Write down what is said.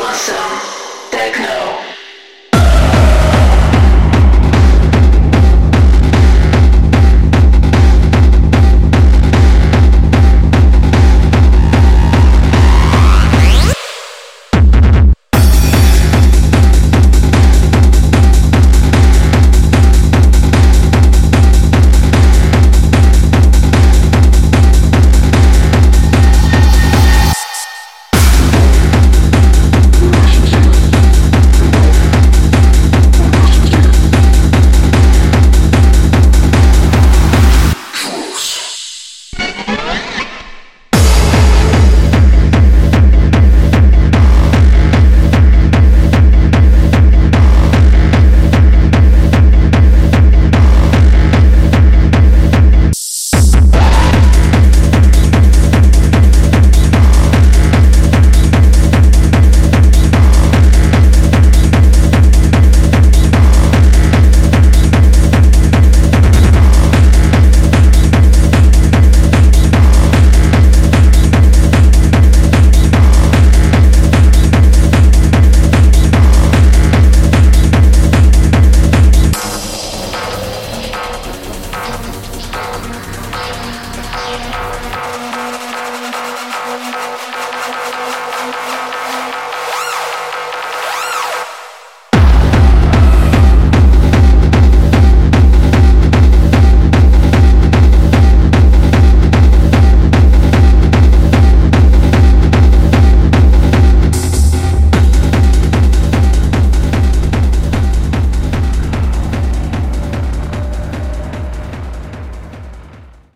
Awesome.